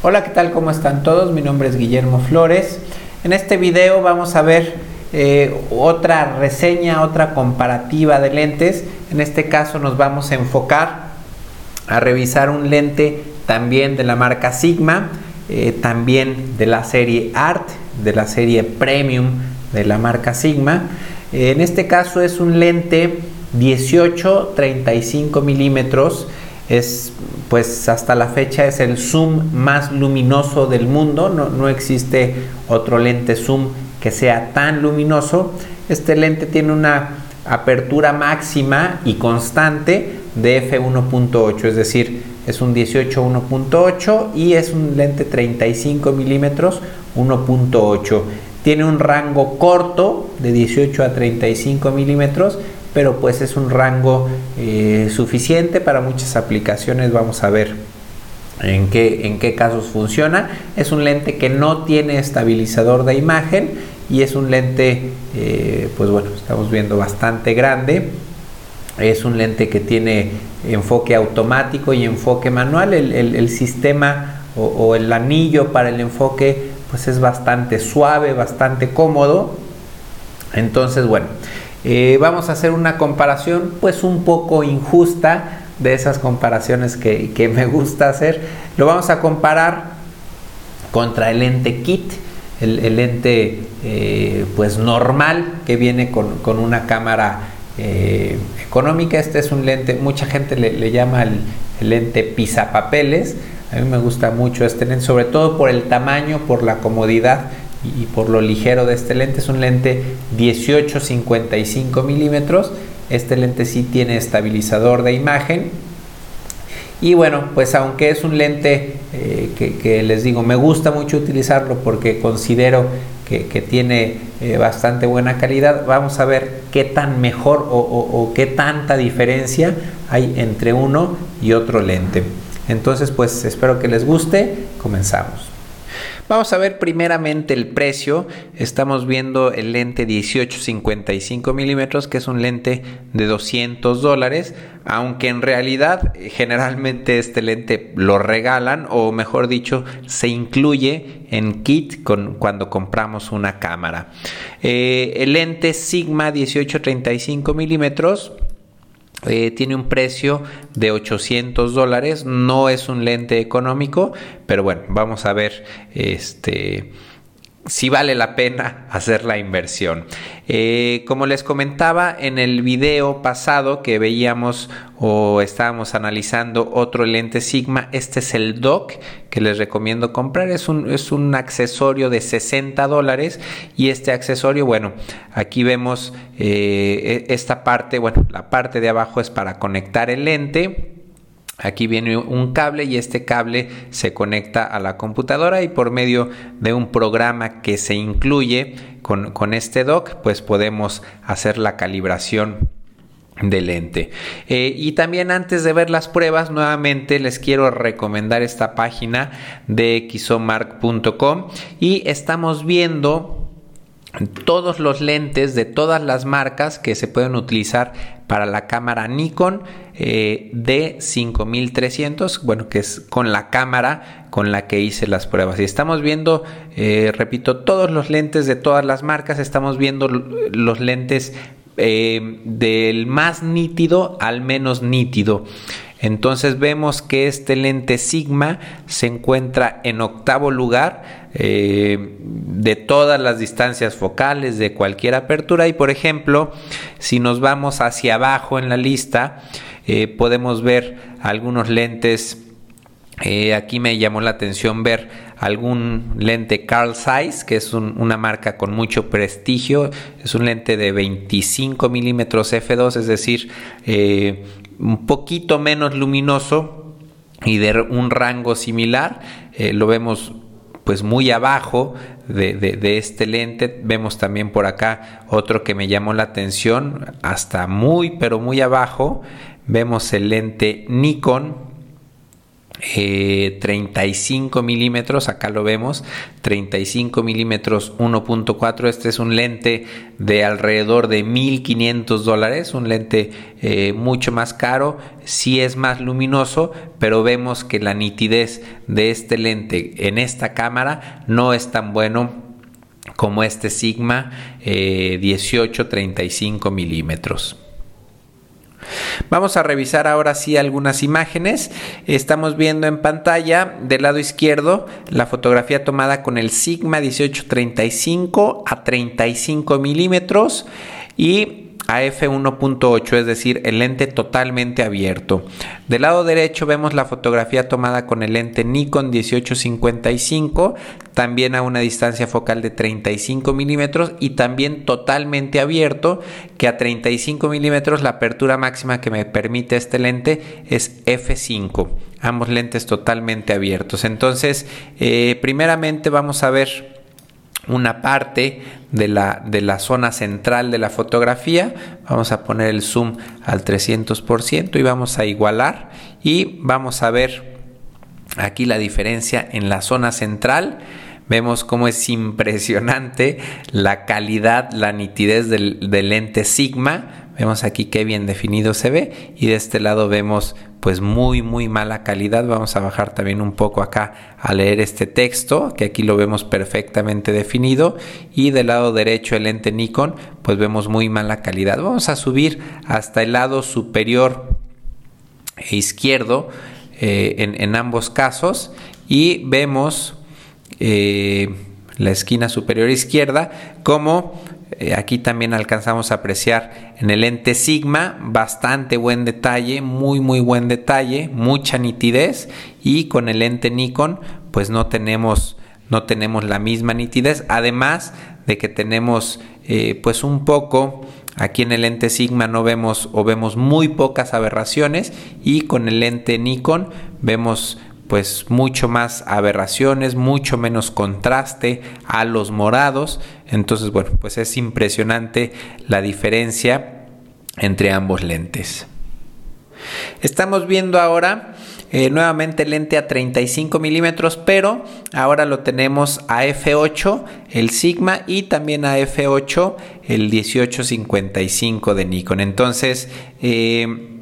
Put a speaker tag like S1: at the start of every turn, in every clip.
S1: Hola, ¿qué tal? ¿Cómo están todos? Mi nombre es Guillermo Flores. En este video vamos a ver eh, otra reseña, otra comparativa de lentes. En este caso nos vamos a enfocar a revisar un lente también de la marca Sigma, eh, también de la serie Art, de la serie Premium de la marca Sigma. Eh, en este caso es un lente 18-35 milímetros es pues hasta la fecha es el zoom más luminoso del mundo, no, existe otro lente zoom que sea tan luminoso. Este lente tiene una apertura máxima y constante de f1.8, es decir, es un 18 1.8 y es un lente 35 milímetros 1.8. Tiene un rango corto de 18 a 35 milímetros pero pues es un rango eh, suficiente para muchas aplicaciones. Vamos a ver en qué, en qué casos funciona. Es un lente que no tiene estabilizador de imagen y es un lente, eh, pues bueno, estamos viendo bastante grande. Es un lente que tiene enfoque automático y enfoque manual. El, sistema o, o el anillo para el enfoque pues es bastante suave, bastante cómodo. Entonces, bueno, eh, vamos a hacer una comparación pues un poco injusta de esas comparaciones que, me gusta hacer. Lo vamos a comparar contra el lente kit, el, lente eh, pues normal que viene con, una cámara eh, económica. Este es un lente, mucha gente le, llama el, el lente pisapapeles. A mí me gusta mucho este lente, sobre todo por el tamaño, por la comodidad y por lo ligero de este lente. Es un lente 18-55 milímetros. Este lente sí tiene estabilizador de imagen. Y bueno, pues aunque es un lente eh, que, les digo, me gusta mucho utilizarlo porque considero que, tiene eh, bastante buena calidad, vamos a ver qué tan mejor o qué tanta diferencia hay entre uno y otro lente. Entonces, pues espero que les guste. Comenzamos. Vamos a ver primeramente el precio. Estamos viendo el lente 18-55 milímetros, que es un lente de 200 dólares, aunque en realidad generalmente este lente lo regalan o mejor dicho se incluye en kit con, cuando compramos una cámara. Eh, el lente Sigma 18-35 milímetros eh, tiene un precio de 800 dólares, no es un lente económico, pero bueno, vamos a ver este si vale la pena hacer la inversión. Eh, como les comentaba en el video pasado que veíamos o estábamos analizando otro lente Sigma, este es el dock que les recomiendo comprar. Es un, es un accesorio de 60 dólares y este accesorio, bueno, aquí vemos eh, e, esta parte, bueno, la parte de abajo es para conectar el lente Aquí viene un cable y este cable se conecta a la computadora y por medio de un programa que se incluye con, este dock pues podemos hacer la calibración del lente. Eh, y también antes de ver las pruebas, nuevamente les quiero recomendar esta página de xomark.com y estamos viendo todos los lentes de todas las marcas que se pueden utilizar para la cámara Nikon eh, D5300, bueno, que es con la cámara con la que hice las pruebas. Y estamos viendo, eh, repito, todos los lentes de todas las marcas, estamos viendo los lentes eh, del más nítido al menos nítido. Entonces vemos que este lente Sigma se encuentra en octavo lugar eh, de todas las distancias focales de cualquier apertura y por ejemplo si nos vamos hacia abajo en la lista eh, podemos ver algunos lentes eh, aquí me llamó la atención ver algún lente Carl Zeiss, que es una marca con mucho prestigio. Es un lente de 25 milímetros f2, es decir, un poquito menos luminoso y de un rango similar. Eh, lo vemos pues muy abajo de, este lente. Vemos también por acá otro que me llamó la atención, hasta muy pero muy abajo. Vemos el lente Nikon 35 eh, milímetros, acá lo vemos, 35 milímetros 1.4, este es un lente de alrededor de 1500 dólares, un lente eh, mucho más caro, sí es más luminoso, pero vemos que la nitidez de este lente en esta cámara no es tan bueno como este Sigma 18-35 eh, milímetros. Vamos a revisar ahora sí algunas imágenes. Estamos viendo en pantalla del lado izquierdo la fotografía tomada con el Sigma 1835 a 35 milímetros y a f1.8, es decir, el lente totalmente abierto. Del lado derecho vemos la fotografía tomada con el lente Nikon 1855, también a una distancia focal de 35 milímetros y también totalmente abierto, que a 35 milímetros la apertura máxima que me permite este lente es f5 ambos lentes totalmente abiertos. Entonces, eh, primeramente vamos a ver una parte de la, de la, zona central de la fotografía. Vamos a poner el zoom al 300% y vamos a igualar y vamos a ver aquí la diferencia en la zona central. Vemos cómo es impresionante la calidad, la nitidez del, del lente Sigma Vemos aquí qué bien definido se ve y de este lado vemos pues muy muy mala calidad. Vamos a bajar también un poco acá a leer este texto que aquí lo vemos perfectamente definido y del lado derecho el lente Nikon pues vemos muy mala calidad. Vamos a subir hasta el lado superior e izquierdo eh, en, ambos casos y vemos eh, la esquina superior izquierda como eh, aquí también alcanzamos a apreciar en el lente Sigma bastante buen detalle, muy muy buen detalle, mucha nitidez y con el lente Nikon pues no tenemos no tenemos la misma nitidez, además de que tenemos eh, pues un poco Aquí en el lente Sigma no vemos o vemos muy pocas aberraciones y con el lente Nikon vemos pues mucho más aberraciones, mucho menos contraste a los morados. Entonces, bueno, pues es impresionante la diferencia entre ambos lentes. Estamos viendo ahora eh, nuevamente lente a 35 milímetros, pero ahora lo tenemos a f8 el Sigma y también a f8 el 1855 de Nikon. Entonces, eh,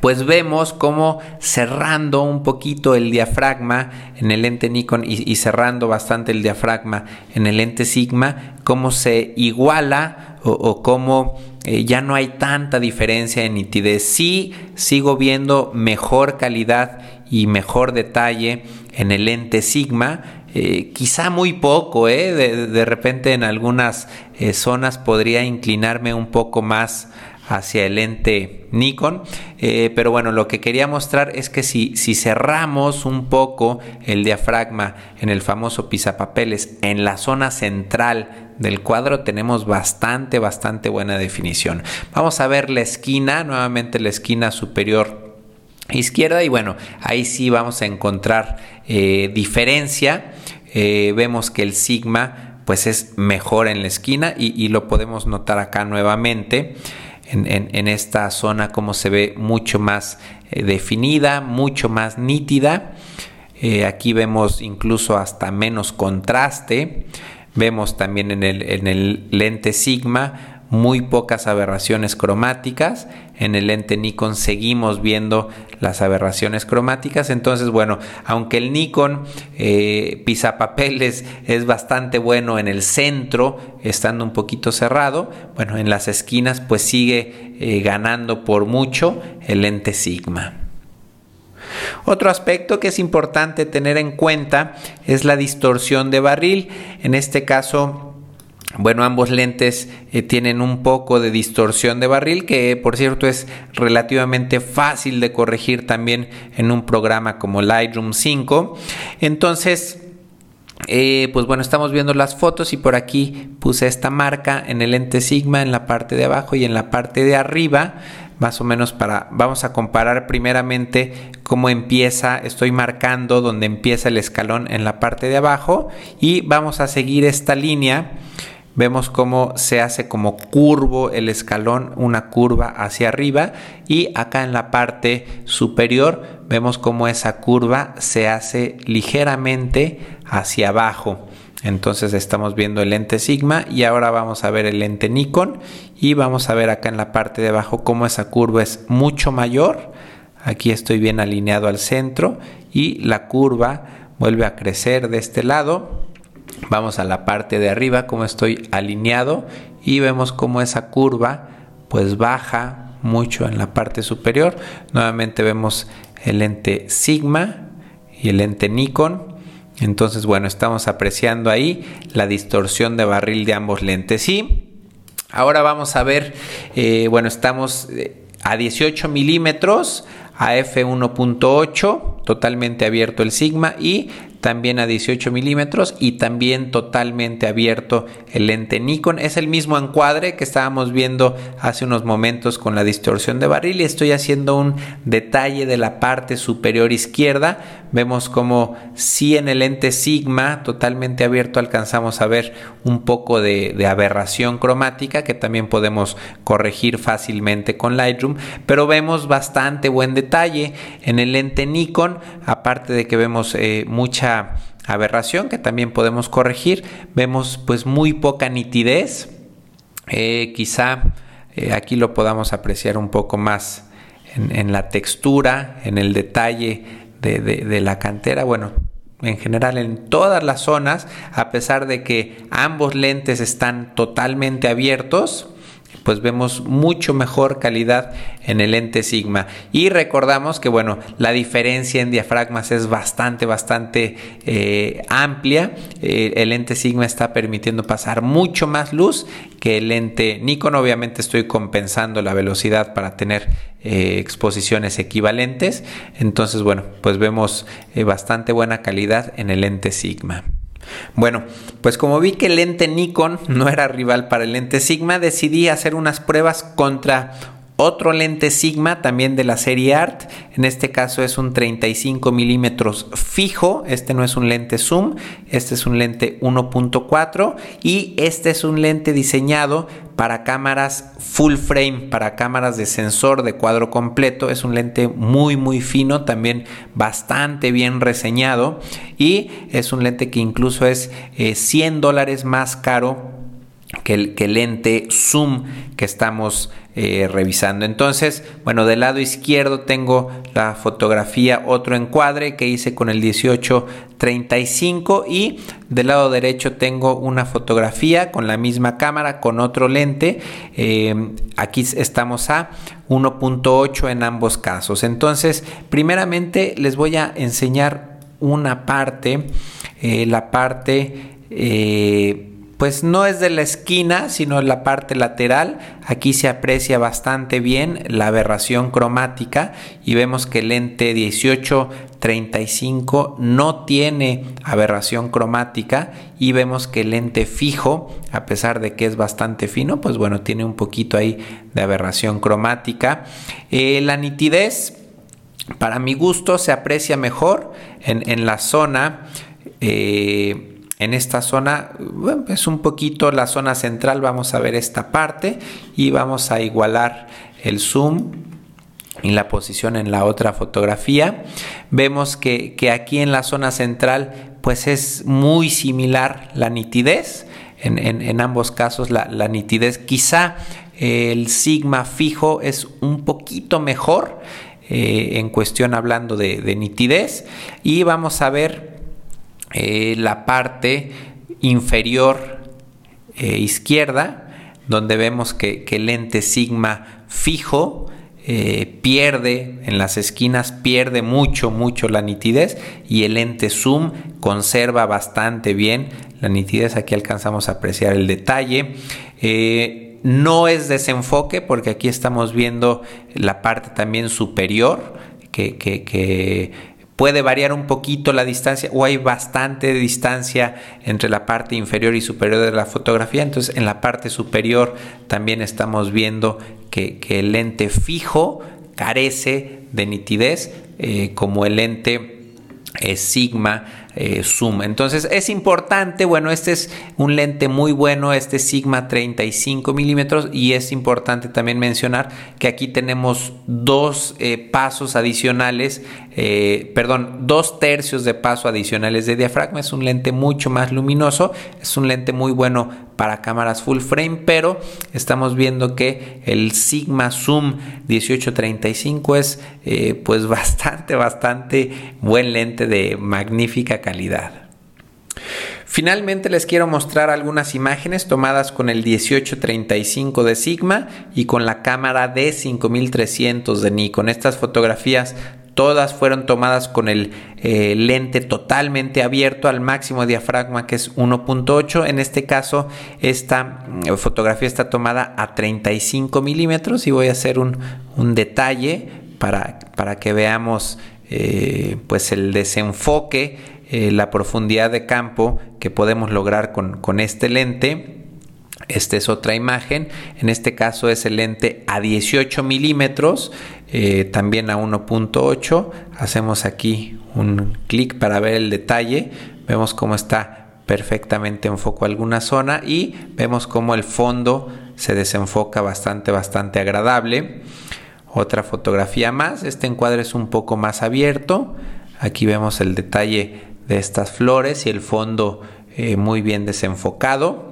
S1: pues vemos cómo cerrando un poquito el diafragma en el lente Nikon y, cerrando bastante el diafragma en el lente Sigma, cómo se iguala o, cómo eh, ya no hay tanta diferencia en nitidez. Sí sigo viendo mejor calidad y mejor detalle en el lente Sigma, eh, quizá muy poco, ¿eh? de, repente en algunas zonas podría inclinarme un poco más hacia el lente Nikon. Eh, pero bueno, lo que quería mostrar es que si, si cerramos un poco el diafragma en el famoso pisapapeles en la zona central del cuadro tenemos bastante, bastante buena definición. Vamos a ver la esquina, nuevamente la esquina superior izquierda y bueno, ahí sí vamos a encontrar eh, diferencia. Eh, vemos que el sigma pues es mejor en la esquina y lo podemos notar acá nuevamente en, esta zona como se ve mucho más eh, definida, mucho más nítida. Eh, aquí vemos incluso hasta menos contraste. Vemos también en el, en el lente Sigma muy pocas aberraciones cromáticas. En el lente Nikon seguimos viendo las aberraciones cromáticas. Entonces, bueno, aunque el Nikon eh, pisapapeles es bastante bueno en el centro, estando un poquito cerrado, bueno, en las esquinas pues sigue eh, ganando por mucho el lente Sigma. Otro aspecto que es importante tener en cuenta es la distorsión de barril. En este caso, bueno, ambos lentes eh, tienen un poco de distorsión de barril que por cierto es relativamente fácil de corregir también en un programa como Lightroom 5. Entonces, eh, pues bueno, estamos viendo las fotos y por aquí puse esta marca en el lente Sigma en la parte de abajo y en la parte de arriba más o menos para vamos a comparar primeramente cómo empieza estoy marcando donde empieza el escalón en la parte de abajo y vamos a seguir esta línea vemos cómo se hace como curvo el escalón, una curva hacia arriba y acá en la parte superior vemos cómo esa curva se hace ligeramente hacia abajo. Entonces estamos viendo el lente Sigma y ahora vamos a ver el lente Nikon y vamos a ver acá en la parte de abajo cómo esa curva es mucho mayor. Aquí estoy bien alineado al centro y la curva vuelve a crecer de este lado. Vamos a la parte de arriba como estoy alineado y vemos cómo esa curva pues baja mucho en la parte superior. Nuevamente vemos el lente Sigma y el lente Nikon entonces, bueno, estamos apreciando ahí la distorsión de barril de ambos lentes. Y ahora vamos a ver, eh, bueno, estamos eh, a 18 milímetros, a f1.8, totalmente abierto el sigma y también a 18 milímetros y también totalmente abierto el lente Nikon. Es el mismo encuadre que estábamos viendo hace unos momentos con la distorsión de barril y estoy haciendo un detalle de la parte superior izquierda. Vemos como si en el lente Sigma totalmente abierto alcanzamos a ver un poco de, de aberración cromática que también podemos corregir fácilmente con Lightroom, pero vemos bastante buen detalle en el lente Nikon, aparte de que vemos eh, mucha aberración que también podemos corregir. Vemos pues muy poca nitidez. Eh, quizá eh, aquí lo podamos apreciar un poco más en, la textura, en el detalle de la cantera. Bueno, en general en todas las zonas, a pesar de que ambos lentes están totalmente abiertos, pues vemos mucho mejor calidad en el lente Sigma. Y recordamos que, bueno, la diferencia en diafragmas es bastante, bastante eh, amplia. Eh, el lente Sigma está permitiendo pasar mucho más luz que el lente Nikon. Obviamente estoy compensando la velocidad para tener eh, exposiciones equivalentes. Entonces, bueno, pues vemos bastante buena calidad en el lente Sigma. Bueno, pues como vi que el lente Nikon no era rival para el lente Sigma, decidí hacer unas pruebas contra otro lente Sigma también de la serie Art. En este caso es un 35 milímetros fijo. Este no es un lente zoom. Este es un lente 1.4 y este es un lente diseñado para cámaras full frame, para cámaras de sensor de cuadro completo. Es un lente muy muy fino, también bastante bien reseñado y es un lente que incluso es 100 eh, dólares más caro que el, lente zoom que estamos eh, revisando. Entonces, bueno, del lado izquierdo tengo la fotografía, otro encuadre que hice con el 1835 y del lado derecho tengo una fotografía con la misma cámara, con otro lente. Eh, aquí estamos a 1.8 en ambos casos. Entonces, primeramente les voy a enseñar una parte, eh, la parte pues no es de la esquina, sino en la parte lateral. Aquí se aprecia bastante bien la aberración cromática y vemos que el lente 1835 no tiene aberración cromática y vemos que el lente fijo, a pesar de que es bastante fino, pues bueno, tiene un poquito ahí de aberración cromática. Eh, la nitidez, para mi gusto, se aprecia mejor en, la zona. Eh, en esta zona es un poquito la zona central vamos a ver esta parte y vamos a igualar el zoom y la posición en la otra fotografía. Vemos que, aquí en la zona central pues es muy similar la nitidez en, ambos casos la, nitidez. Quizá el sigma fijo es un poquito mejor eh, en cuestión hablando de nitidez. Y vamos a ver eh, la parte inferior eh, izquierda, donde vemos que, el lente sigma fijo eh, pierde en las esquinas, pierde mucho, mucho la nitidez y el lente zoom conserva bastante bien la nitidez. Aquí alcanzamos a apreciar el detalle. no es desenfoque porque aquí estamos viendo la parte también superior que, que puede variar un poquito la distancia o hay bastante distancia entre la parte inferior y superior de la fotografía. Entonces en la parte superior también estamos viendo que, el lente fijo carece de nitidez eh, como el lente eh, Sigma eh, zoom. Entonces es importante, bueno, este es un lente muy bueno, este Sigma 35 milímetros y es importante también mencionar que aquí tenemos dos eh, pasos adicionales, eh, perdón, dos tercios de paso adicionales de diafragma. Es un lente mucho más luminoso, es un lente muy bueno para cámaras full frame, pero estamos viendo que el Sigma Zoom 1835 es pues bastante, bastante buen lente de magnífica calidad. Finalmente les quiero mostrar algunas imágenes tomadas con el 1835 de Sigma y con la cámara D5300 de Nikon. Estas fotografías todas fueron tomadas con el eh, lente totalmente abierto al máximo diafragma que es 1.8 en este caso esta mm, fotografía está tomada a 35 milímetros y voy a hacer un, detalle para, para, que veamos eh, pues el desenfoque eh, la profundidad de campo que podemos lograr con, este lente. Esta es otra imagen. En este caso es el lente a 18 milímetros, eh, también a 1.8. Hacemos aquí un clic para ver el detalle. Vemos cómo está perfectamente en foco alguna zona y vemos cómo el fondo se desenfoca bastante, bastante agradable. Otra fotografía más. Este encuadre es un poco más abierto. Aquí vemos el detalle de estas flores y el fondo eh, muy bien desenfocado.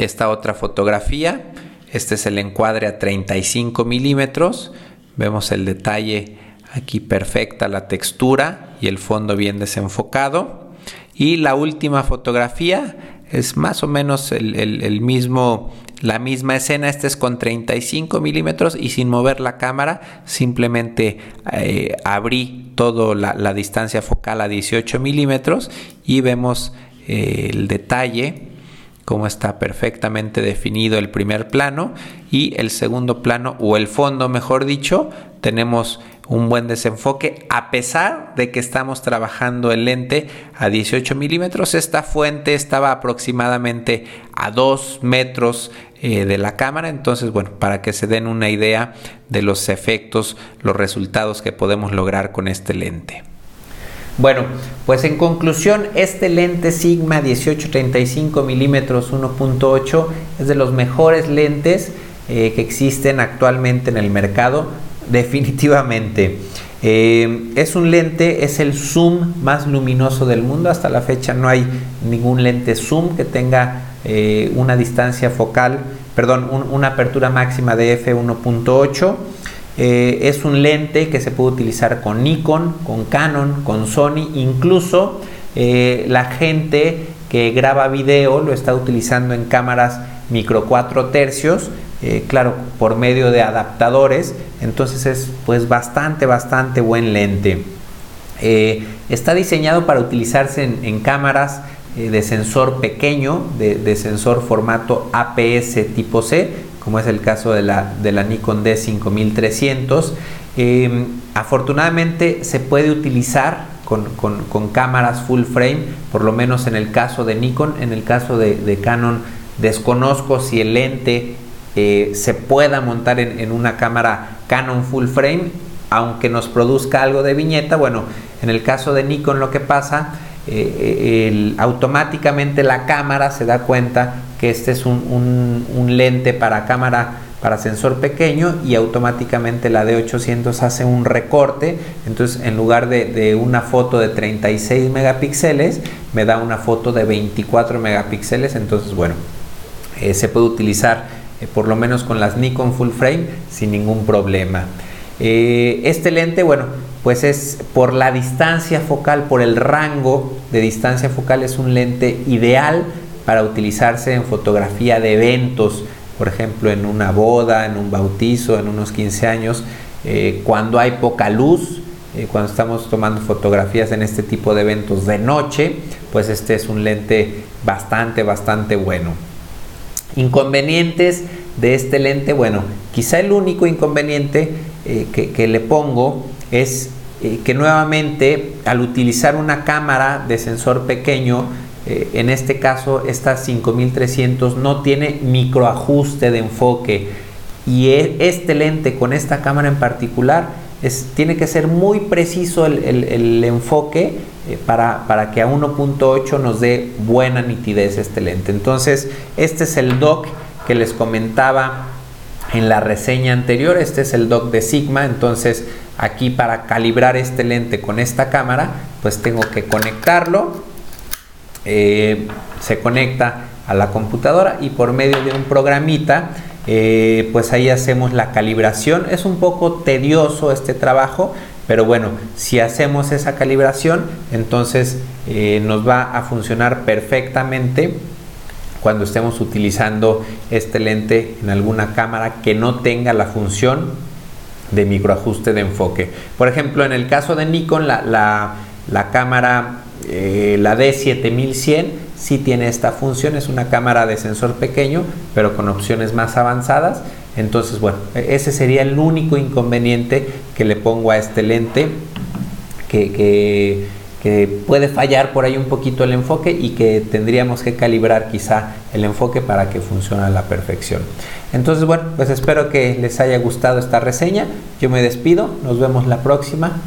S1: Esta otra fotografía, este es el encuadre a 35 milímetros. Vemos el detalle aquí perfecta, la textura y el fondo bien desenfocado. Y la última fotografía es más o menos el, mismo, la misma escena. Este es con 35 milímetros y sin mover la cámara, simplemente eh, abrí toda la, distancia focal a 18 milímetros y vemos eh, el detalle cómo está perfectamente definido el primer plano y el segundo plano o el fondo mejor dicho tenemos un buen desenfoque a pesar de que estamos trabajando el lente a 18 milímetros. Esta fuente estaba aproximadamente a 2 metros eh, de la cámara. Entonces bueno para que se den una idea de los efectos los resultados que podemos lograr con este lente bueno, pues en conclusión, este lente Sigma 1835 milímetros 1.8 es de los mejores lentes eh, que existen actualmente en el mercado definitivamente. Eh, es un lente, es el zoom más luminoso del mundo. Hasta la fecha no hay ningún lente zoom que tenga eh, una distancia focal, perdón, una apertura máxima de f1.8. Eh, es un lente que se puede utilizar con Nikon, con Canon, con Sony, incluso la gente que graba video lo está utilizando en cámaras micro 4 tercios eh, claro, por medio de adaptadores, entonces es pues bastante, bastante buen lente. Eh, está diseñado para utilizarse en, cámaras eh, de sensor pequeño, de, sensor formato APS tipo C, como es el caso de la, de la Nikon D5300. afortunadamente se puede utilizar con, cámaras full frame, por lo menos en el caso de Nikon, en el caso de, Canon desconozco si el lente eh, se pueda montar en, una cámara Canon full frame, aunque nos produzca algo de viñeta. Bueno, en el caso de Nikon lo que pasa, eh, automáticamente la cámara se da cuenta que este es un, lente para cámara para sensor pequeño y automáticamente la D800 hace un recorte entonces en lugar de, una foto de 36 megapíxeles me da una foto de 24 megapíxeles entonces bueno eh, se puede utilizar eh, por lo menos con las Nikon Full Frame, sin ningún problema. Eh, este lente, bueno, pues es por la distancia focal, por el rango de distancia focal, es un lente ideal para utilizarse en fotografía de eventos, por ejemplo, en una boda, en un bautizo, en unos 15 años, eh, cuando hay poca luz, cuando estamos tomando fotografías en este tipo de eventos de noche, pues este es un lente bastante, bastante bueno. Inconvenientes de este lente, bueno, quizá el único inconveniente eh, que, le pongo es eh, que nuevamente al utilizar una cámara de sensor pequeño, eh, en este caso esta 5300 no tiene microajuste de enfoque y e, este lente con esta cámara en particular es, tiene que ser muy preciso el, enfoque eh, para, para, que a 1.8 nos dé buena nitidez este lente. Entonces, este es el dock que les comentaba en la reseña anterior. Este es el dock de Sigma. Entonces, aquí para calibrar este lente con esta cámara, pues tengo que conectarlo. Eh, se conecta a la computadora y por medio de un programita eh, pues ahí hacemos la calibración. Es un poco tedioso este trabajo, pero bueno, si hacemos esa calibración, entonces eh, nos va a funcionar perfectamente cuando estemos utilizando este lente en alguna cámara que no tenga la función de microajuste de enfoque. Por ejemplo, en el caso de Nikon, la, cámara, eh, la D7100, sí tiene esta función, es una cámara de sensor pequeño, pero con opciones más avanzadas. Entonces, bueno, e-, ese sería el único inconveniente que le pongo a este lente, que, puede fallar por ahí un poquito el enfoque y que tendríamos que calibrar quizá el enfoque para que funcione a la perfección. Entonces, bueno, pues espero que les haya gustado esta reseña. Yo me despido, nos vemos la próxima.